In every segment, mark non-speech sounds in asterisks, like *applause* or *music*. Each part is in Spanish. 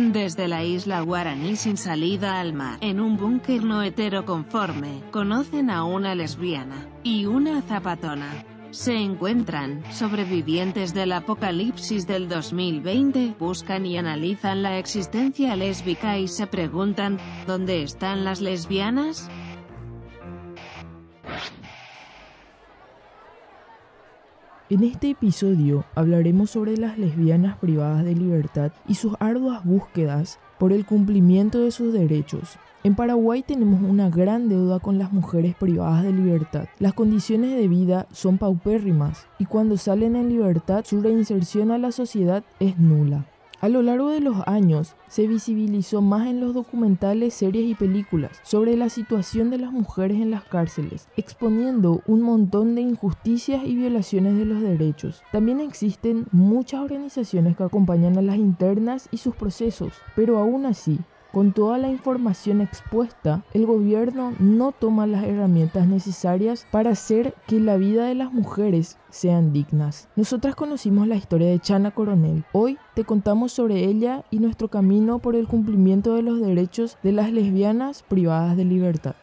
Desde la isla Guaraní sin salida al mar, en un búnker no heteroconforme, conocen a una lesbiana y una zapatona. Se encuentran, sobrevivientes del apocalipsis del 2020, buscan y analizan la existencia lésbica y se preguntan, ¿dónde están las lesbianas? En este episodio hablaremos sobre las lesbianas privadas de libertad y sus arduas búsquedas por el cumplimiento de sus derechos. En Paraguay tenemos una gran deuda con las mujeres privadas de libertad. Las condiciones de vida son paupérrimas y cuando salen en libertad su reinserción a la sociedad es nula. A lo largo de los años se visibilizó más en los documentales, series y películas sobre la situación de las mujeres en las cárceles, exponiendo un montón de injusticias y violaciones de los derechos. También existen muchas organizaciones que acompañan a las internas y sus procesos, pero aún así, con toda la información expuesta, el gobierno no toma las herramientas necesarias para hacer que la vida de las mujeres sean dignas. Nosotras conocimos la historia de Chana Coronel. Hoy te contamos sobre ella y nuestro camino por el cumplimiento de los derechos de las lesbianas privadas de libertad.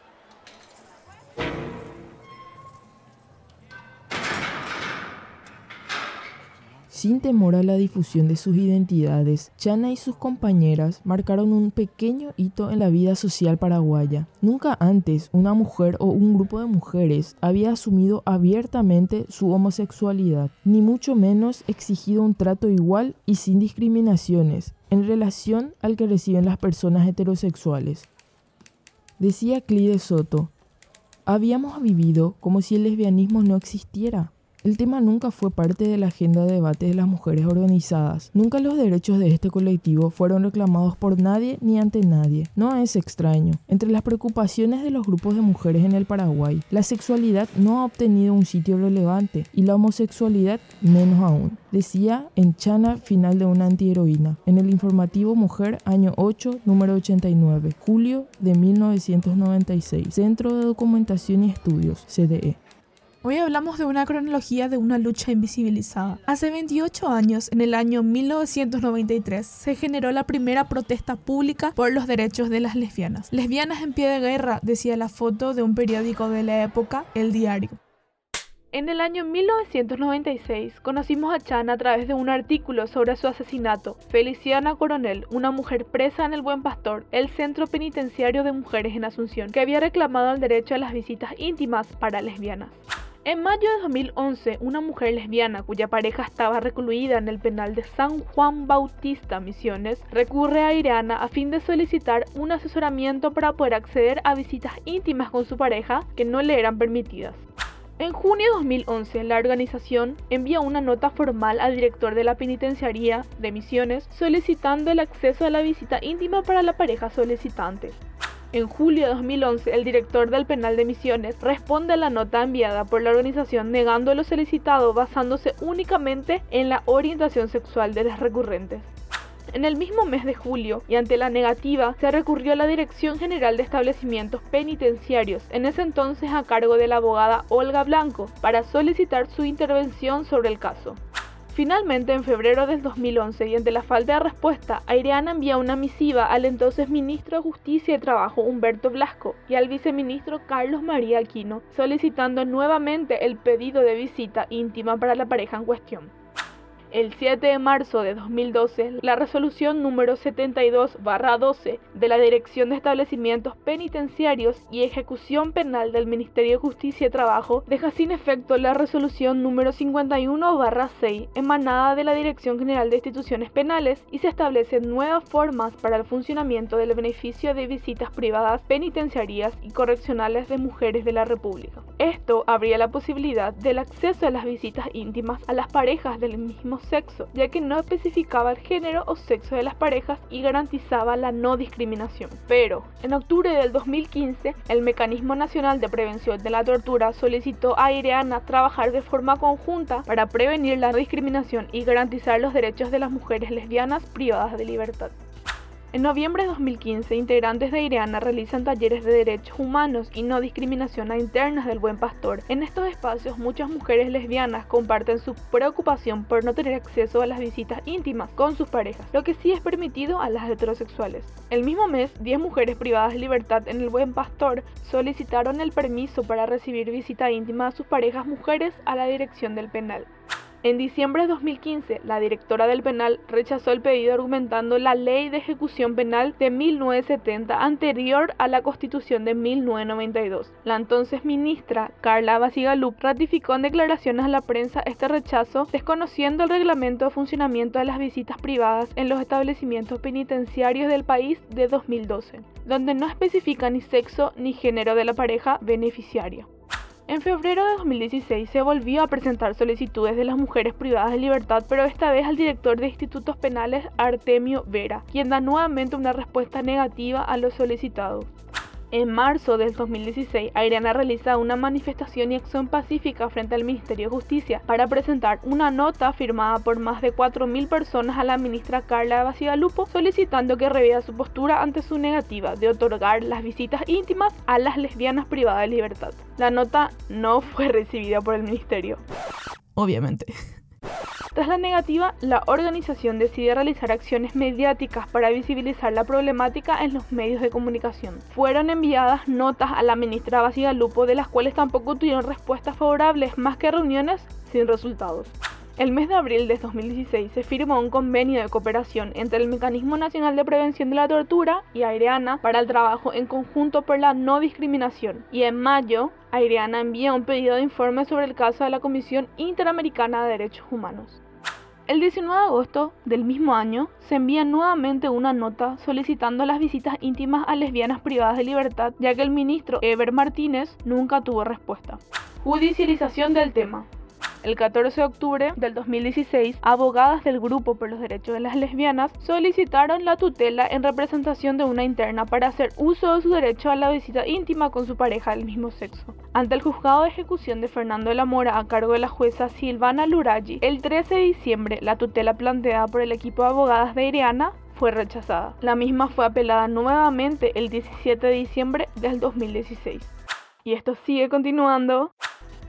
Sin temor a la difusión de sus identidades, Chana y sus compañeras marcaron un pequeño hito en la vida social paraguaya. Nunca antes una mujer o un grupo de mujeres había asumido abiertamente su homosexualidad, ni mucho menos exigido un trato igual y sin discriminaciones en relación al que reciben las personas heterosexuales. Decía Clide Soto, habíamos vivido como si el lesbianismo no existiera. El tema nunca fue parte de la agenda de debate de las mujeres organizadas. Nunca los derechos de este colectivo fueron reclamados por nadie ni ante nadie. No es extraño. Entre las preocupaciones de los grupos de mujeres en el Paraguay, la sexualidad no ha obtenido un sitio relevante y la homosexualidad menos aún. Decía en Chana, final de una antiheroína, en el informativo Mujer, año 8, número 89, julio de 1996, Centro de Documentación y Estudios, CDE. Hoy hablamos de una cronología de una lucha invisibilizada. Hace 28 años, en el año 1993, se generó la primera protesta pública por los derechos de las lesbianas. Lesbianas en pie de guerra, decía la foto de un periódico de la época, El Diario. En el año 1996 conocimos a Chan a través de un artículo sobre su asesinato. Feliciana Coronel, una mujer presa en el Buen Pastor, el centro penitenciario de mujeres en Asunción, que había reclamado el derecho a las visitas íntimas para lesbianas. En mayo de 2011, una mujer lesbiana cuya pareja estaba recluida en el penal de San Juan Bautista Misiones recurre a Ireana a fin de solicitar un asesoramiento para poder acceder a visitas íntimas con su pareja que no le eran permitidas. En junio de 2011, la organización envía una nota formal al director de la penitenciaría de Misiones solicitando el acceso a la visita íntima para la pareja solicitante. En julio de 2011, el director del penal de Misiones responde a la nota enviada por la organización negando lo solicitado basándose únicamente en la orientación sexual de las recurrentes. En el mismo mes de julio, y ante la negativa, se recurrió a la Dirección General de Establecimientos Penitenciarios, en ese entonces a cargo de la abogada Olga Blanco, para solicitar su intervención sobre el caso. Finalmente, en febrero del 2011, y ante la falta de respuesta, Aireana envía una misiva al entonces ministro de Justicia y Trabajo Humberto Blasco y al viceministro Carlos María Aquino, solicitando nuevamente el pedido de visita íntima para la pareja en cuestión. El 7 de marzo de 2012, la resolución número 72-12 de la Dirección de Establecimientos Penitenciarios y Ejecución Penal del Ministerio de Justicia y Trabajo deja sin efecto la resolución número 51-6 emanada de la Dirección General de Instituciones Penales y se establecen nuevas formas para el funcionamiento del beneficio de visitas privadas penitenciarias y correccionales de mujeres de la República. Esto abría la posibilidad del acceso a las visitas íntimas a las parejas del mismo sexo, ya que no especificaba el género o sexo de las parejas y garantizaba la no discriminación. Pero, en octubre del 2015, el Mecanismo Nacional de Prevención de la Tortura solicitó a Ireana trabajar de forma conjunta para prevenir la discriminación y garantizar los derechos de las mujeres lesbianas privadas de libertad. En noviembre de 2015, integrantes de Ireana realizan talleres de derechos humanos y no discriminación a internas del Buen Pastor. En estos espacios, muchas mujeres lesbianas comparten su preocupación por no tener acceso a las visitas íntimas con sus parejas, lo que sí es permitido a las heterosexuales. El mismo mes, 10 mujeres privadas de libertad en el Buen Pastor solicitaron el permiso para recibir visita íntima a sus parejas mujeres a la dirección del penal. En diciembre de 2015, la directora del penal rechazó el pedido argumentando la ley de ejecución penal de 1970 anterior a la constitución de 1992. La entonces ministra Carla Basigalup ratificó en declaraciones a la prensa este rechazo, desconociendo el reglamento de funcionamiento de las visitas privadas en los establecimientos penitenciarios del país de 2012, donde no especifica ni sexo ni género de la pareja beneficiaria. En febrero de 2016 se volvió a presentar solicitudes de las mujeres privadas de libertad, pero esta vez al director de institutos penales Artemio Vera, quien da nuevamente una respuesta negativa a lo solicitado. En marzo del 2016, Airiana realiza una manifestación y acción pacífica frente al Ministerio de Justicia para presentar una nota firmada por más de 4.000 personas a la ministra Carla Basigalupo solicitando que revea su postura ante su negativa de otorgar las visitas íntimas a las lesbianas privadas de libertad. La nota no fue recibida por el ministerio. Obviamente. Tras la negativa, la organización decide realizar acciones mediáticas para visibilizar la problemática en los medios de comunicación. Fueron enviadas notas a la ministra Basigalupo de las cuales tampoco tuvieron respuestas favorables más que reuniones sin resultados. El mes de abril de 2016 se firmó un convenio de cooperación entre el Mecanismo Nacional de Prevención de la Tortura y Aireana para el trabajo en conjunto por la no discriminación. Y en mayo, Aireana envía un pedido de informe sobre el caso a la Comisión Interamericana de Derechos Humanos. El 19 de agosto del mismo año se envía nuevamente una nota solicitando las visitas íntimas a lesbianas privadas de libertad, ya que el ministro Eber Martínez nunca tuvo respuesta. Judicialización del tema. El 14 de octubre del 2016, abogadas del Grupo por los Derechos de las Lesbianas solicitaron la tutela en representación de una interna para hacer uso de su derecho a la visita íntima con su pareja del mismo sexo. Ante el juzgado de ejecución de Fernando de la Mora a cargo de la jueza Silvana Luraggi, el 13 de diciembre la tutela planteada por el equipo de abogadas de Ireana fue rechazada. La misma fue apelada nuevamente el 17 de diciembre del 2016. Y esto sigue continuando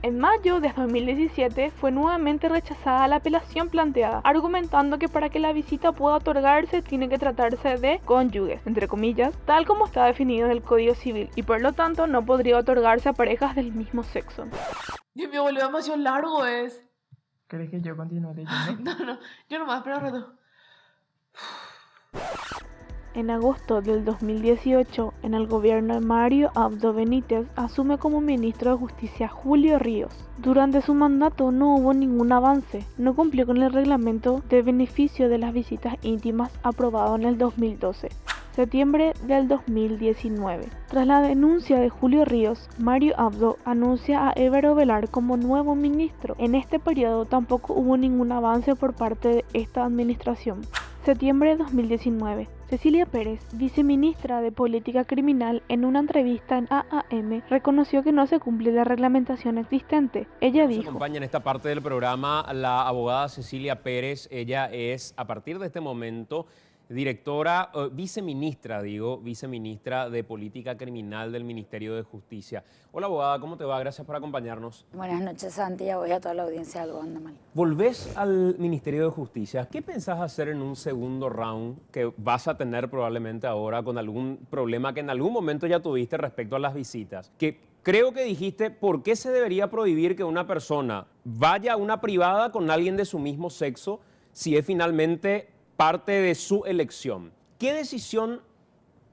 en mayo de 2017 fue nuevamente rechazada la apelación planteada, argumentando que para que la visita pueda otorgarse tiene que tratarse de cónyuges, entre comillas, tal como está definido en el Código Civil, y por lo tanto no podría otorgarse a parejas del mismo sexo. Dios mío, boludo, demasiado largo es. ¿Crees que yo continúe leyendo? *laughs* No, no, yo nomás, pero reto. *sighs* *sighs* *sighs* En agosto del 2018, en el gobierno de Mario Abdo Benítez, asume como ministro de Justicia Julio Ríos. Durante su mandato no hubo ningún avance, no cumplió con el reglamento de beneficio de las visitas íntimas aprobado en el 2012 septiembre del 2019. Tras la denuncia de Julio Ríos, Mario Abdo anuncia a Évero Velar como nuevo ministro. En este periodo tampoco hubo ningún avance por parte de esta administración. Septiembre de 2019. Cecilia Pérez, viceministra de Política Criminal, en una entrevista en AAM, reconoció que no se cumple la reglamentación existente. Ella Nos dijo... acompaña en esta parte del programa la abogada Cecilia Pérez. Ella es, a partir de este momento, directora, eh, viceministra, digo, viceministra de Política Criminal del Ministerio de Justicia. Hola, abogada, ¿cómo te va? Gracias por acompañarnos. Buenas noches, Santi, y a toda la audiencia de Algo Anda Mal. Volvés al Ministerio de Justicia. ¿Qué pensás hacer en un segundo round que vas a tener probablemente ahora con algún problema que en algún momento ya tuviste respecto a las visitas? Que creo que dijiste, ¿por qué se debería prohibir que una persona vaya a una privada con alguien de su mismo sexo si es finalmente parte de su elección? ¿Qué decisión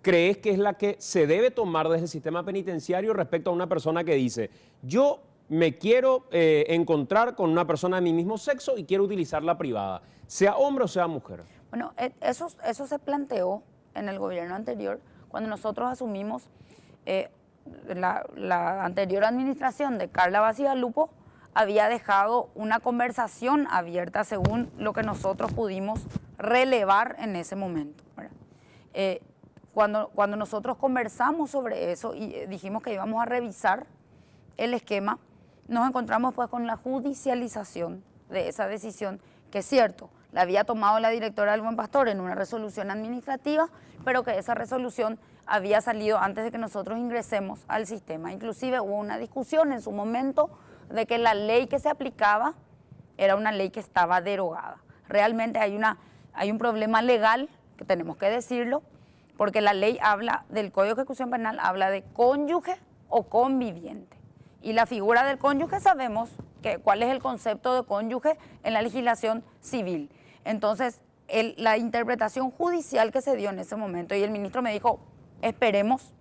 crees que es la que se debe tomar desde el sistema penitenciario respecto a una persona que dice, yo me quiero eh, encontrar con una persona de mi mismo sexo y quiero utilizar la privada, sea hombre o sea mujer? Bueno, eh, eso, eso se planteó en el gobierno anterior, cuando nosotros asumimos eh, la, la anterior administración de Carla Bacía Lupo, había dejado una conversación abierta según lo que nosotros pudimos relevar en ese momento. Eh, cuando, cuando nosotros conversamos sobre eso y eh, dijimos que íbamos a revisar el esquema, nos encontramos pues con la judicialización de esa decisión, que es cierto, la había tomado la directora del Buen Pastor en una resolución administrativa, pero que esa resolución había salido antes de que nosotros ingresemos al sistema. Inclusive hubo una discusión en su momento de que la ley que se aplicaba era una ley que estaba derogada. Realmente hay, una, hay un problema legal, que tenemos que decirlo, porque la ley habla del Código de Ejecución Penal, habla de cónyuge o conviviente. Y la figura del cónyuge sabemos que, cuál es el concepto de cónyuge en la legislación civil. Entonces, la interpretación judicial que se dio en ese momento, y el ministro me dijo, esperemos,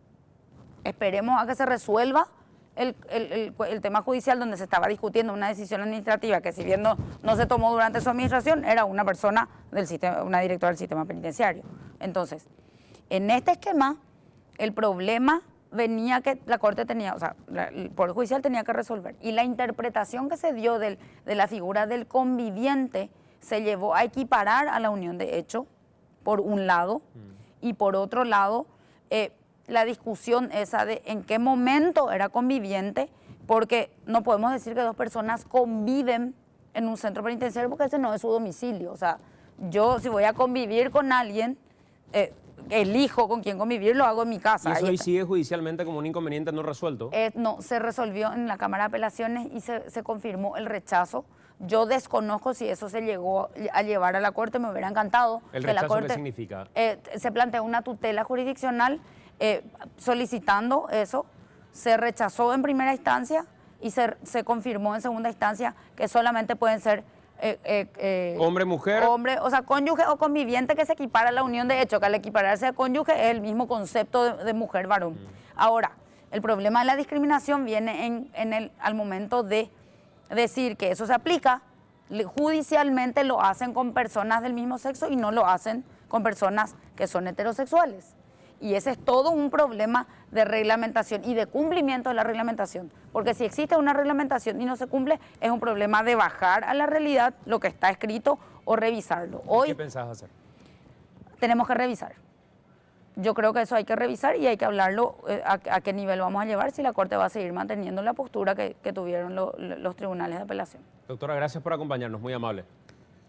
esperemos a que se resuelva el, tema judicial donde se estaba discutiendo una decisión administrativa que si bien no, se tomó durante su administración, era una persona del sistema, una directora del sistema penitenciario. Entonces, en este esquema, el problema venía que la Corte tenía, o sea, el Poder Judicial tenía que resolver. Y la interpretación que se dio de la figura del conviviente se llevó a equiparar a la unión de hecho, por un lado, mm. y por otro lado, eh, la discusión esa de en qué momento era conviviente, porque no podemos decir que dos personas conviven en un centro penitenciario porque ese no es su domicilio. O sea, yo si voy a convivir con alguien, eh, elijo con quién convivir, lo hago en mi casa. ¿Y eso hoy sigue judicialmente como un inconveniente no resuelto? Eh, no, se resolvió en la Cámara de Apelaciones y se, se, confirmó el rechazo. Yo desconozco si eso se llegó a llevar a la Corte, me hubiera encantado. ¿El que rechazo la corte, qué significa? Eh, se planteó una tutela jurisdiccional eh, solicitando eso, se rechazó en primera instancia y se, se, confirmó en segunda instancia que solamente pueden ser eh, eh, hombre, mujer. Hombre, o sea, cónyuge o conviviente que se equipara a la unión de hecho, que al equipararse a cónyuge es el mismo concepto de, mujer-varón. Mm. Ahora, el problema de la discriminación viene en, en el, al momento de decir que eso se aplica, judicialmente lo hacen con personas del mismo sexo y no lo hacen con personas que son heterosexuales. Y ese es todo un problema de reglamentación y de cumplimiento de la reglamentación. Porque si existe una reglamentación y no se cumple, es un problema de bajar a la realidad lo que está escrito o revisarlo. Hoy, ¿Qué pensás hacer? Tenemos que revisar. Yo creo que eso hay que revisar y hay que hablarlo eh, a, qué nivel vamos a llevar si la Corte va a seguir manteniendo la postura que, tuvieron los tribunales de apelación. Doctora, gracias por acompañarnos, muy amable.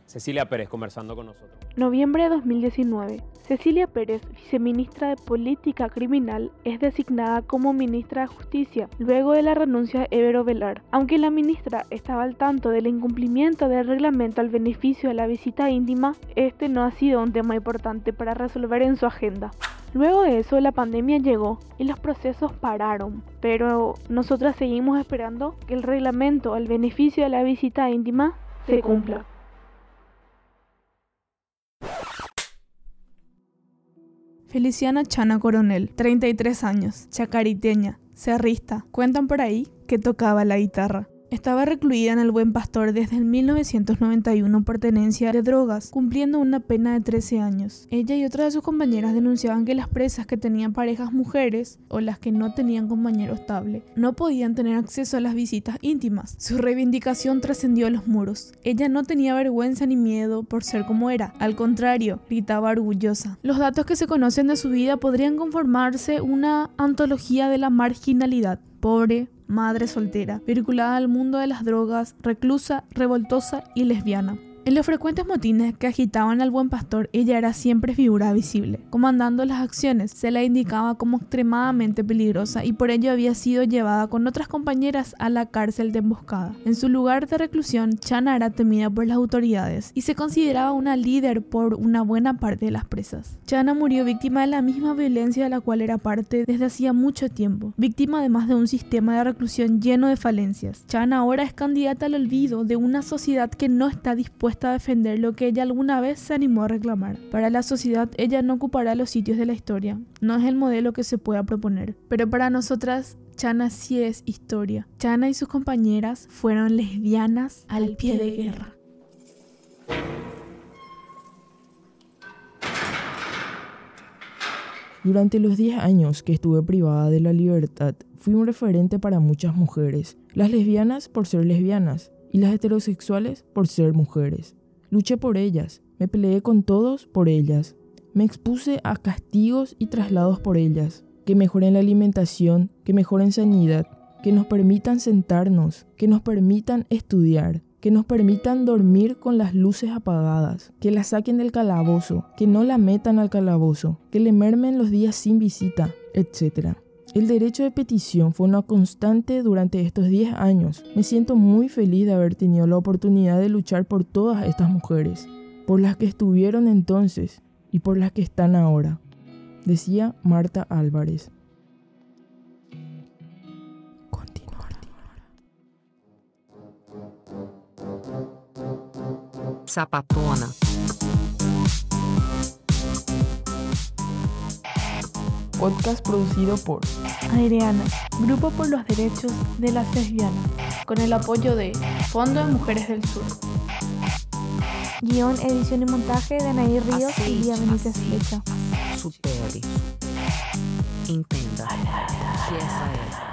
Cecilia Pérez conversando con nosotros. Noviembre de 2019. Cecilia Pérez, viceministra de Política Criminal, es designada como ministra de Justicia luego de la renuncia de Evero Velar. Aunque la ministra estaba al tanto del incumplimiento del reglamento al beneficio de la visita íntima, este no ha sido un tema importante para resolver en su agenda. Luego de eso la pandemia llegó y los procesos pararon, pero nosotras seguimos esperando que el reglamento al beneficio de la visita íntima se cumpla. Feliciana Chana Coronel, 33 años, chacariteña, cerrista. Cuentan por ahí que tocaba la guitarra. Estaba recluida en el Buen Pastor desde el 1991 por tenencia de drogas, cumpliendo una pena de 13 años. Ella y otras de sus compañeras denunciaban que las presas que tenían parejas mujeres o las que no tenían compañero estable no podían tener acceso a las visitas íntimas. Su reivindicación trascendió los muros. Ella no tenía vergüenza ni miedo por ser como era. Al contrario, gritaba orgullosa. Los datos que se conocen de su vida podrían conformarse una antología de la marginalidad pobre, madre soltera, vinculada al mundo de las drogas, reclusa, revoltosa y lesbiana. En los frecuentes motines que agitaban al buen pastor, ella era siempre figura visible. Comandando las acciones, se la indicaba como extremadamente peligrosa y por ello había sido llevada con otras compañeras a la cárcel de emboscada. En su lugar de reclusión, Chana era temida por las autoridades y se consideraba una líder por una buena parte de las presas. Chana murió víctima de la misma violencia de la cual era parte desde hacía mucho tiempo, víctima además de un sistema de reclusión lleno de falencias. Chana ahora es candidata al olvido de una sociedad que no está dispuesta a defender lo que ella alguna vez se animó a reclamar. Para la sociedad, ella no ocupará los sitios de la historia. No es el modelo que se pueda proponer. Pero para nosotras, Chana sí es historia. Chana y sus compañeras fueron lesbianas al pie de guerra. Durante los 10 años que estuve privada de la libertad, fui un referente para muchas mujeres. Las lesbianas por ser lesbianas, y las heterosexuales por ser mujeres. Luché por ellas, me peleé con todos por ellas, me expuse a castigos y traslados por ellas, que mejoren la alimentación, que mejoren sanidad, que nos permitan sentarnos, que nos permitan estudiar, que nos permitan dormir con las luces apagadas, que la saquen del calabozo, que no la metan al calabozo, que le mermen los días sin visita, etc. El derecho de petición fue una constante durante estos 10 años. Me siento muy feliz de haber tenido la oportunidad de luchar por todas estas mujeres, por las que estuvieron entonces y por las que están ahora, decía Marta Álvarez. Zapatona. Podcast producido por Adriana, Grupo por los Derechos de las Lesbianas, con el apoyo de Fondo de Mujeres del Sur. Guión, edición y montaje de Anaí Ríos y Lía Benítez Flecha. Supere. Entenda que essa é